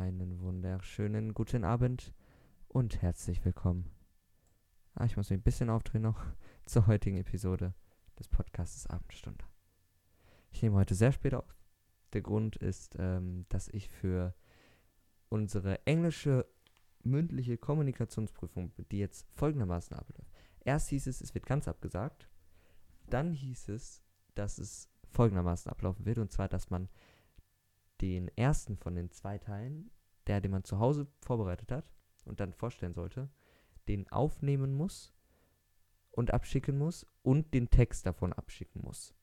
Einen wunderschönen guten Abend und herzlich willkommen. Ah, ich muss mich ein bisschen aufdrehen noch zur heutigen Episode des Podcasts Abendstunde. Ich nehme heute sehr spät auf. Der Grund ist, ähm, dass ich für unsere englische mündliche Kommunikationsprüfung, die jetzt folgendermaßen abläuft. Erst hieß es, es wird ganz abgesagt. Dann hieß es, dass es folgendermaßen ablaufen wird. Und zwar, dass man den ersten von den zwei Teilen, der, den man zu Hause vorbereitet hat und dann vorstellen sollte, den aufnehmen muss und abschicken muss und den Text davon abschicken muss.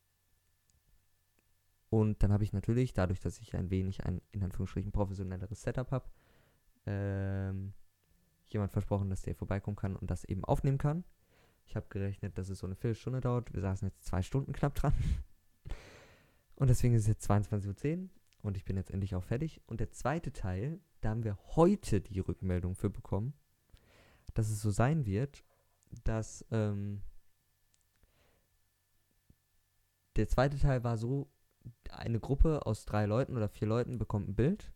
Und dann habe ich natürlich, dadurch, dass ich ein wenig ein in Anführungsstrichen professionelleres Setup habe, ähm, jemand versprochen, dass der vorbeikommen kann und das eben aufnehmen kann. Ich habe gerechnet, dass es so eine Viertelstunde dauert. Wir saßen jetzt zwei Stunden knapp dran. Und deswegen ist es jetzt 22.10 Uhr und ich bin jetzt endlich auch fertig. Und der zweite Teil, da haben wir heute die Rückmeldung für bekommen, dass es so sein wird, dass ähm, der zweite Teil war so, eine Gruppe aus drei Leuten oder vier Leuten bekommt ein Bild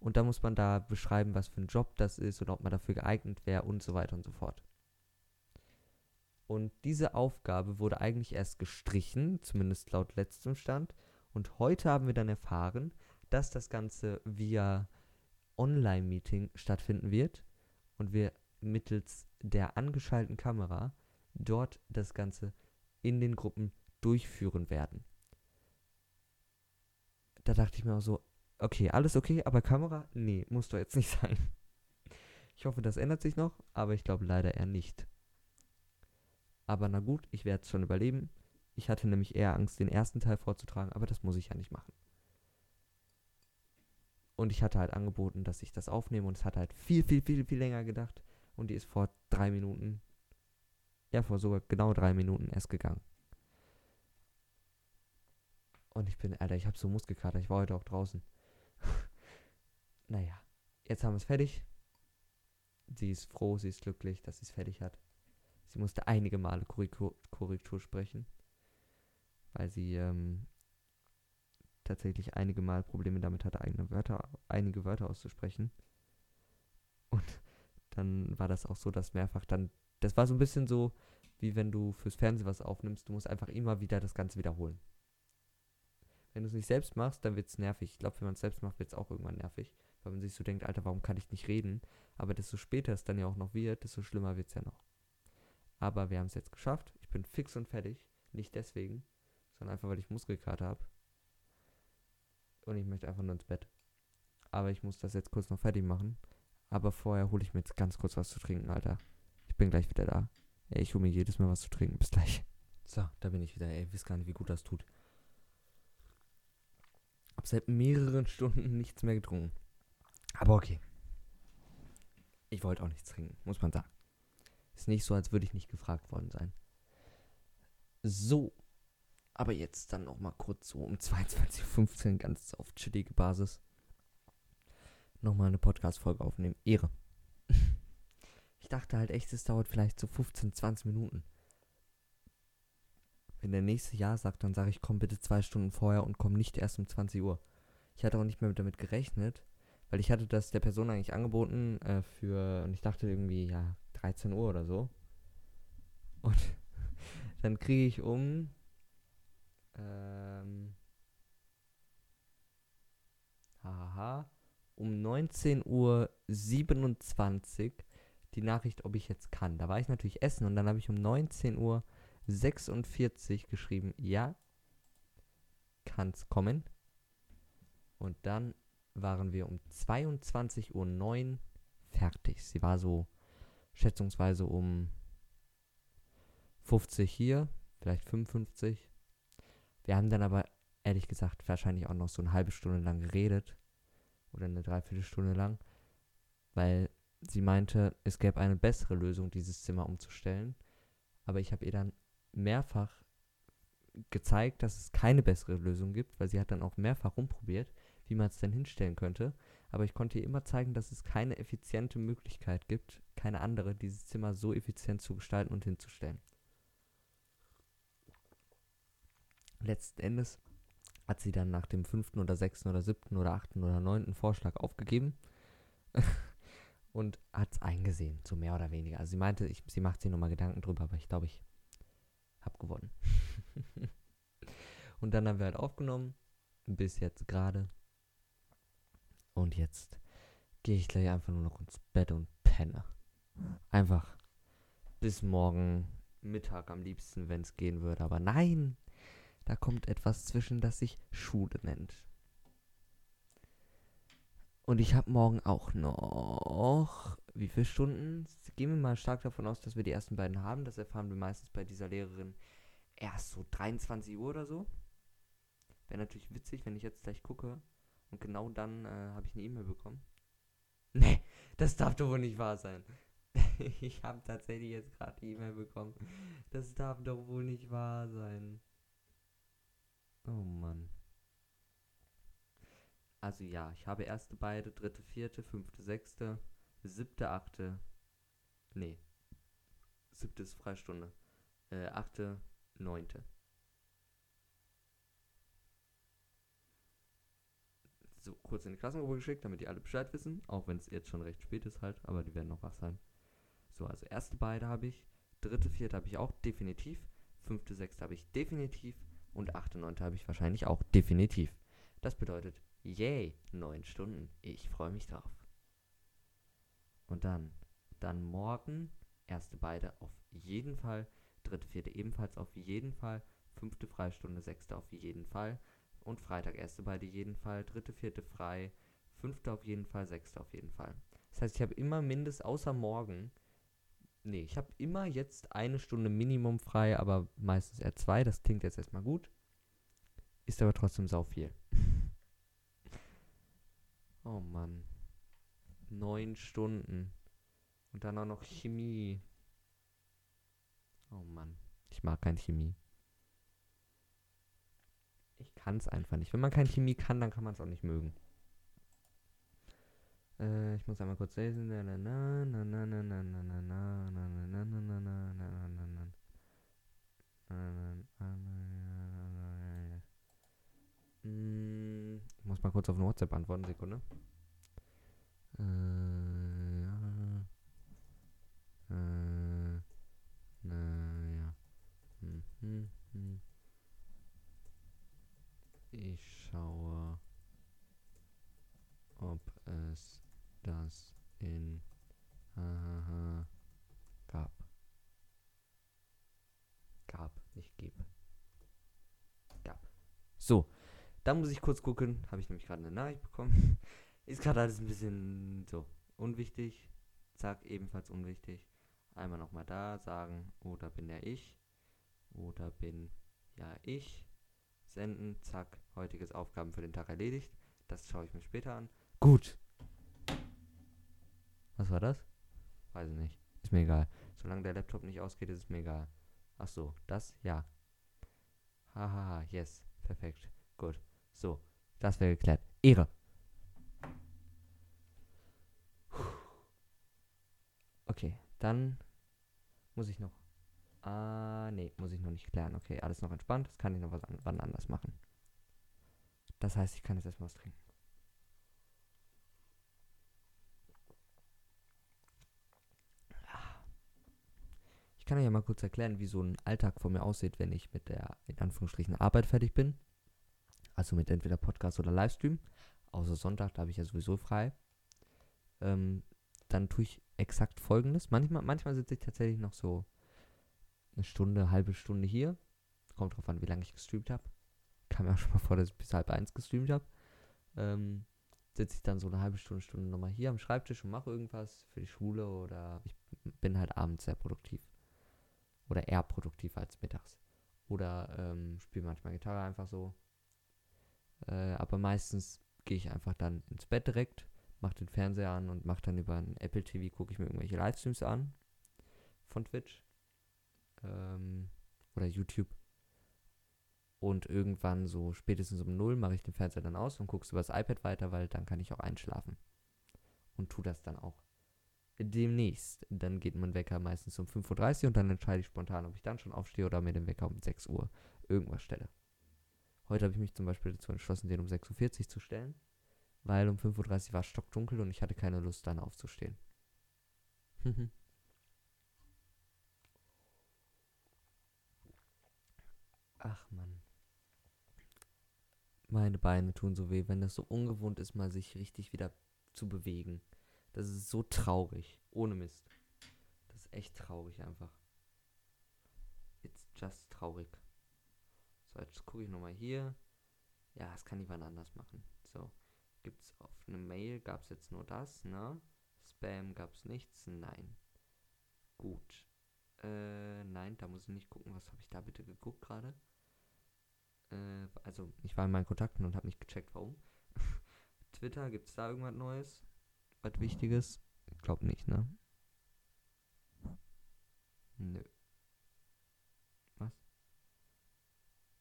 und da muss man da beschreiben, was für ein Job das ist oder ob man dafür geeignet wäre und so weiter und so fort. Und diese Aufgabe wurde eigentlich erst gestrichen, zumindest laut letztem Stand. Und heute haben wir dann erfahren, dass das Ganze via Online-Meeting stattfinden wird und wir mittels der angeschalteten Kamera dort das Ganze in den Gruppen durchführen werden. Da dachte ich mir auch so, okay, alles okay, aber Kamera? Nee, muss doch jetzt nicht sein. Ich hoffe, das ändert sich noch, aber ich glaube leider eher nicht. Aber na gut, ich werde es schon überleben. Ich hatte nämlich eher Angst, den ersten Teil vorzutragen, aber das muss ich ja nicht machen. Und ich hatte halt angeboten, dass ich das aufnehme und es hat halt viel, viel, viel, viel länger gedacht. Und die ist vor drei Minuten, ja, vor sogar genau drei Minuten erst gegangen. Und ich bin, Alter, ich habe so Muskelkater, ich war heute auch draußen. naja, jetzt haben wir es fertig. Sie ist froh, sie ist glücklich, dass sie es fertig hat. Sie musste einige Male Korrektur, Korrektur sprechen, weil sie ähm, tatsächlich einige Mal Probleme damit hatte, eigene Wörter, einige Wörter auszusprechen. Und dann war das auch so, dass mehrfach dann, das war so ein bisschen so, wie wenn du fürs Fernsehen was aufnimmst, du musst einfach immer wieder das Ganze wiederholen. Wenn du es nicht selbst machst, dann wird es nervig. Ich glaube, wenn man es selbst macht, wird es auch irgendwann nervig. Weil man sich so denkt, Alter, warum kann ich nicht reden? Aber desto später es dann ja auch noch wird, desto schlimmer wird es ja noch. Aber wir haben es jetzt geschafft. Ich bin fix und fertig. Nicht deswegen, sondern einfach, weil ich Muskelkater habe. Und ich möchte einfach nur ins Bett. Aber ich muss das jetzt kurz noch fertig machen. Aber vorher hole ich mir jetzt ganz kurz was zu trinken, Alter. Ich bin gleich wieder da. Ey, ich hole mir jedes Mal was zu trinken. Bis gleich. So, da bin ich wieder. Ey, weiß gar nicht, wie gut das tut. Hab seit mehreren Stunden nichts mehr getrunken. Aber okay. Ich wollte auch nichts trinken, muss man sagen. Ist nicht so, als würde ich nicht gefragt worden sein. So. Aber jetzt dann noch mal kurz so um 22.15 Uhr ganz auf chillige Basis. Nochmal eine Podcast-Folge aufnehmen. Ehre. ich dachte halt echt, es dauert vielleicht so 15, 20 Minuten. Wenn der nächste Jahr sagt, dann sage ich, komm bitte zwei Stunden vorher und komm nicht erst um 20 Uhr. Ich hatte auch nicht mehr damit gerechnet, weil ich hatte das der Person eigentlich angeboten äh, für, und ich dachte irgendwie, ja, 13 Uhr oder so. Und dann kriege ich um ähm, haha, um 19.27 Uhr die Nachricht, ob ich jetzt kann. Da war ich natürlich essen und dann habe ich um 19.46 Uhr geschrieben, ja, kann's kommen. Und dann waren wir um 22.09 Uhr fertig. Sie war so schätzungsweise um 50 hier, vielleicht 55. Wir haben dann aber ehrlich gesagt wahrscheinlich auch noch so eine halbe Stunde lang geredet oder eine Dreiviertelstunde lang, weil sie meinte, es gäbe eine bessere Lösung, dieses Zimmer umzustellen. Aber ich habe ihr dann mehrfach gezeigt, dass es keine bessere Lösung gibt, weil sie hat dann auch mehrfach rumprobiert, wie man es denn hinstellen könnte. Aber ich konnte ihr immer zeigen, dass es keine effiziente Möglichkeit gibt, keine andere, dieses Zimmer so effizient zu gestalten und hinzustellen. Letzten Endes hat sie dann nach dem fünften oder sechsten oder siebten oder achten oder neunten Vorschlag aufgegeben und hat es eingesehen, so mehr oder weniger. Also sie meinte, ich, sie macht sich nochmal Gedanken drüber, aber ich glaube, ich habe gewonnen. und dann haben wir halt aufgenommen, bis jetzt gerade. Und jetzt gehe ich gleich einfach nur noch ins Bett und penne. Einfach bis morgen Mittag am liebsten, wenn es gehen würde. Aber nein, da kommt etwas zwischen, das sich Schule nennt. Und ich habe morgen auch noch. Wie viele Stunden? Gehen wir mal stark davon aus, dass wir die ersten beiden haben. Das erfahren wir meistens bei dieser Lehrerin erst so 23 Uhr oder so. Wäre natürlich witzig, wenn ich jetzt gleich gucke und genau dann äh, habe ich eine E-Mail bekommen. Nee, das darf doch wohl nicht wahr sein. ich habe tatsächlich jetzt gerade die E-Mail bekommen. Das darf doch wohl nicht wahr sein. Oh Mann. Also ja, ich habe erste beide, dritte, vierte, fünfte, sechste, siebte, achte. Nee. Siebte ist Freistunde. Äh, achte, neunte. So kurz in die Klassengruppe geschickt, damit die alle Bescheid wissen. Auch wenn es jetzt schon recht spät ist halt, aber die werden noch wach sein. So, also erste beide habe ich. Dritte, vierte habe ich auch definitiv. Fünfte, sechste habe ich definitiv. Und achte, neunte habe ich wahrscheinlich auch definitiv. Das bedeutet, yay, neun Stunden. Ich freue mich drauf. Und dann, dann morgen, erste beide auf jeden Fall. Dritte, vierte ebenfalls auf jeden Fall. Fünfte Freistunde, sechste auf jeden Fall. Und Freitag erste beide jeden Fall. Dritte, vierte frei. Fünfte auf jeden Fall, sechste auf jeden Fall. Das heißt, ich habe immer mindestens, außer morgen, Nee, ich habe immer jetzt eine Stunde Minimum frei, aber meistens eher zwei. Das klingt jetzt erstmal gut. Ist aber trotzdem sau viel. oh Mann. Neun Stunden. Und dann auch noch Chemie. Oh Mann. Ich mag kein Chemie. Ich kann es einfach nicht. Wenn man kein Chemie kann, dann kann man es auch nicht mögen. Äh, ich muss einmal kurz lesen. Ich muss mal kurz auf eine WhatsApp antworten, Sekunde. Äh, ja. Äh, naja. Hm, hm, hm. Ich schaue, ob es das in hahaha gab. Gab, nicht gib. Gab. So, da muss ich kurz gucken. Habe ich nämlich gerade eine Nachricht bekommen. Ist gerade alles ein bisschen so unwichtig. Zack, ebenfalls unwichtig. Einmal nochmal da sagen, oder bin ja ich. Oder bin ja ich. Senden, zack, heutiges Aufgaben für den Tag erledigt. Das schaue ich mir später an. Gut, was war das? Weiß ich nicht. Ist mir egal. Solange der Laptop nicht ausgeht, ist es mir egal. Ach so, das? Ja. Hahaha, yes. Perfekt. Gut. So, das wäre geklärt. Ehre. Okay, dann muss ich noch. Ah, nee, muss ich noch nicht klären. Okay, alles noch entspannt. Das kann ich noch was an, wann anders machen. Das heißt, ich kann jetzt erstmal was trinken. Ich kann euch ja mal kurz erklären, wie so ein Alltag vor mir aussieht, wenn ich mit der, in Anführungsstrichen, Arbeit fertig bin. Also mit entweder Podcast oder Livestream. Außer Sonntag, da habe ich ja sowieso frei. Ähm, dann tue ich exakt folgendes. Manchmal, manchmal sitze ich tatsächlich noch so eine Stunde, halbe Stunde hier. Kommt drauf an, wie lange ich gestreamt habe. Kam mir auch schon mal vor, dass ich bis halb eins gestreamt habe. Ähm, sitze ich dann so eine halbe Stunde, Stunde nochmal hier am Schreibtisch und mache irgendwas für die Schule oder ich bin halt abends sehr produktiv. Oder eher produktiver als mittags. Oder ähm, spiele manchmal Gitarre einfach so. Äh, aber meistens gehe ich einfach dann ins Bett direkt, mache den Fernseher an und mache dann über ein Apple TV, gucke ich mir irgendwelche Livestreams an von Twitch ähm, oder YouTube. Und irgendwann so spätestens um null mache ich den Fernseher dann aus und gucke über das iPad weiter, weil dann kann ich auch einschlafen. Und tu das dann auch demnächst. Dann geht mein Wecker meistens um 5.30 Uhr und dann entscheide ich spontan, ob ich dann schon aufstehe oder mir den Wecker um 6 Uhr irgendwas stelle. Heute habe ich mich zum Beispiel dazu entschlossen, den um 6.40 Uhr zu stellen, weil um 5.30 Uhr war es stockdunkel und ich hatte keine Lust, dann aufzustehen. Ach man. Meine Beine tun so weh, wenn das so ungewohnt ist, mal sich richtig wieder zu bewegen. Das ist so traurig. Ohne Mist. Das ist echt traurig einfach. It's just traurig. So, jetzt gucke ich nochmal hier. Ja, das kann jemand anders machen. So. Gibt es auf eine Mail, gab es jetzt nur das, ne? Spam gab es nichts? Nein. Gut. Äh, nein, da muss ich nicht gucken. Was habe ich da bitte geguckt gerade? Äh, also, ich war in meinen Kontakten und habe nicht gecheckt, warum. Twitter, gibt es da irgendwas Neues? Was Wichtiges? Ich glaube nicht, ne? Nö. Was?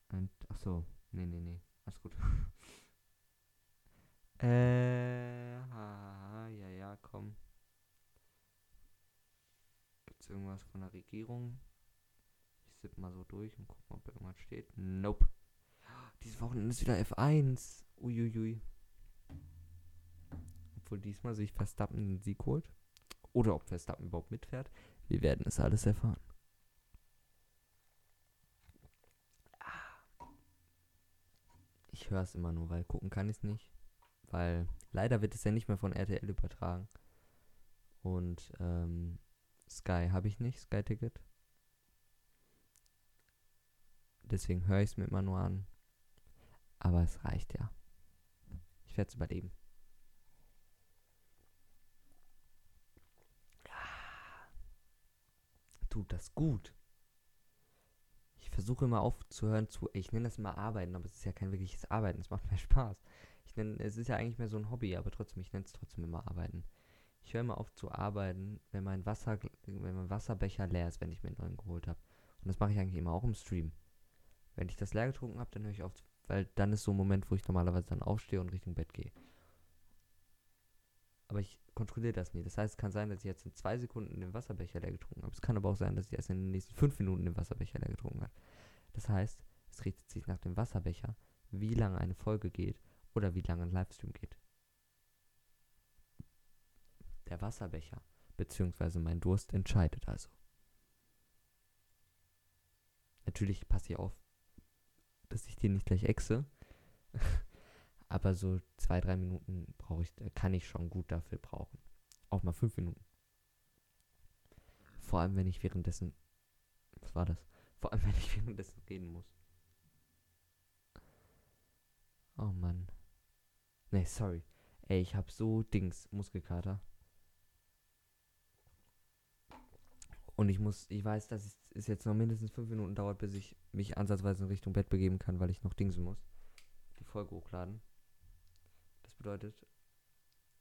Und, ach so. Nee, nee, nee. Alles gut. äh, ha, ja, ja, komm. Gibt's irgendwas von der Regierung? Ich sipp mal so durch und guck mal, ob irgendwas steht. Nope. Dieses Wochenende ist wieder F1. Uiuiui. Obwohl diesmal sich Verstappen den Sieg holt. Oder ob Verstappen überhaupt mitfährt. Wir werden es alles erfahren. Ich höre es immer nur, weil gucken kann ich es nicht. Weil leider wird es ja nicht mehr von RTL übertragen. Und ähm, Sky habe ich nicht, Sky-Ticket. Deswegen höre ich es mir immer nur an. Aber es reicht ja. Ich werde es überleben. Tut das gut. Ich versuche immer aufzuhören zu. Ich nenne das immer Arbeiten, aber es ist ja kein wirkliches Arbeiten. Es macht mehr Spaß. Ich nenne, es ist ja eigentlich mehr so ein Hobby, aber trotzdem, ich nenne es trotzdem immer Arbeiten. Ich höre immer auf zu arbeiten, wenn mein Wasser, wenn mein Wasserbecher leer ist, wenn ich mir einen neuen geholt habe. Und das mache ich eigentlich immer auch im Stream. Wenn ich das leer getrunken habe, dann höre ich auf, weil dann ist so ein Moment, wo ich normalerweise dann aufstehe und Richtung Bett gehe. Aber ich kontrolliere das nie. Das heißt, es kann sein, dass ich jetzt in zwei Sekunden den Wasserbecher leer getrunken habe. Es kann aber auch sein, dass ich erst in den nächsten fünf Minuten den Wasserbecher leer getrunken habe. Das heißt, es richtet sich nach dem Wasserbecher, wie lange eine Folge geht oder wie lange ein Livestream geht. Der Wasserbecher bzw. mein Durst entscheidet also. Natürlich passe ich auf, dass ich den nicht gleich exe. Aber so zwei, drei Minuten brauche ich, kann ich schon gut dafür brauchen. Auch mal fünf Minuten. Vor allem, wenn ich währenddessen. Was war das? Vor allem, wenn ich währenddessen reden muss. Oh Mann. Nee, sorry. Ey, ich hab so Dings, Muskelkater. Und ich muss, ich weiß, dass es jetzt noch mindestens fünf Minuten dauert, bis ich mich ansatzweise in Richtung Bett begeben kann, weil ich noch dingsen muss. Die Folge hochladen. Bedeutet,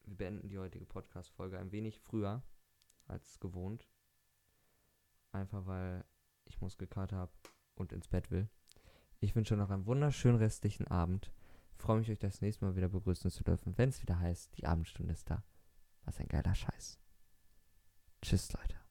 wir beenden die heutige Podcast-Folge ein wenig früher als gewohnt. Einfach weil ich Muskelkater habe und ins Bett will. Ich wünsche noch einen wunderschönen restlichen Abend. Freue mich, euch das nächste Mal wieder begrüßen zu dürfen, wenn es wieder heißt, die Abendstunde ist da. Was ein geiler Scheiß. Tschüss, Leute.